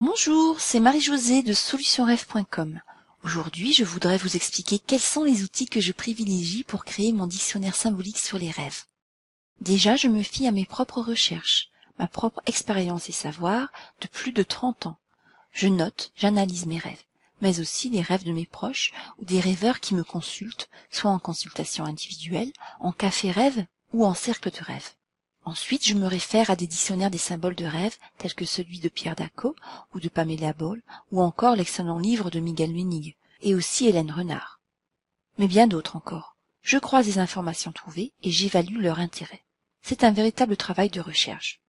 Bonjour, c'est Marie-Josée de solutionrêve.com. Aujourd'hui, je voudrais vous expliquer quels sont les outils que je privilégie pour créer mon dictionnaire symbolique sur les rêves. Déjà, je me fie à mes propres recherches, ma propre expérience et savoir de plus de 30 ans. Je note, j'analyse mes rêves, mais aussi les rêves de mes proches ou des rêveurs qui me consultent, soit en consultation individuelle, en café rêve ou en cercle de rêve. Ensuite, je me réfère à des dictionnaires des symboles de rêve, tels que celui de Pierre Daco ou de Pamela Ball, ou encore l'excellent livre de Miguel Lunig, et aussi Hélène Renard. Mais bien d'autres encore. Je croise les informations trouvées et j'évalue leur intérêt. C'est un véritable travail de recherche.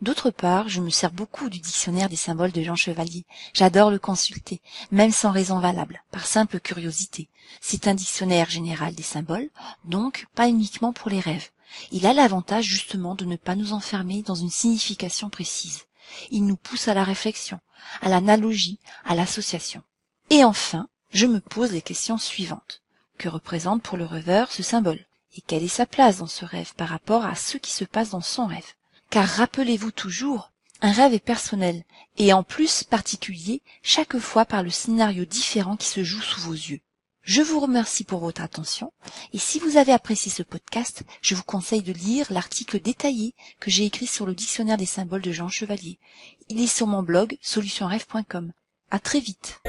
D'autre part, je me sers beaucoup du dictionnaire des symboles de Jean Chevalier. J'adore le consulter, même sans raison valable, par simple curiosité. C'est un dictionnaire général des symboles, donc pas uniquement pour les rêves. Il a l'avantage justement de ne pas nous enfermer dans une signification précise. Il nous pousse à la réflexion, à l'analogie, à l'association. Et enfin, je me pose les questions suivantes. Que représente pour le rêveur ce symbole? Et quelle est sa place dans ce rêve par rapport à ce qui se passe dans son rêve? Car rappelez-vous toujours, un rêve est personnel et en plus particulier chaque fois par le scénario différent qui se joue sous vos yeux. Je vous remercie pour votre attention et si vous avez apprécié ce podcast, je vous conseille de lire l'article détaillé que j'ai écrit sur le dictionnaire des symboles de Jean Chevalier. Il est sur mon blog solutionrêve.com. À très vite.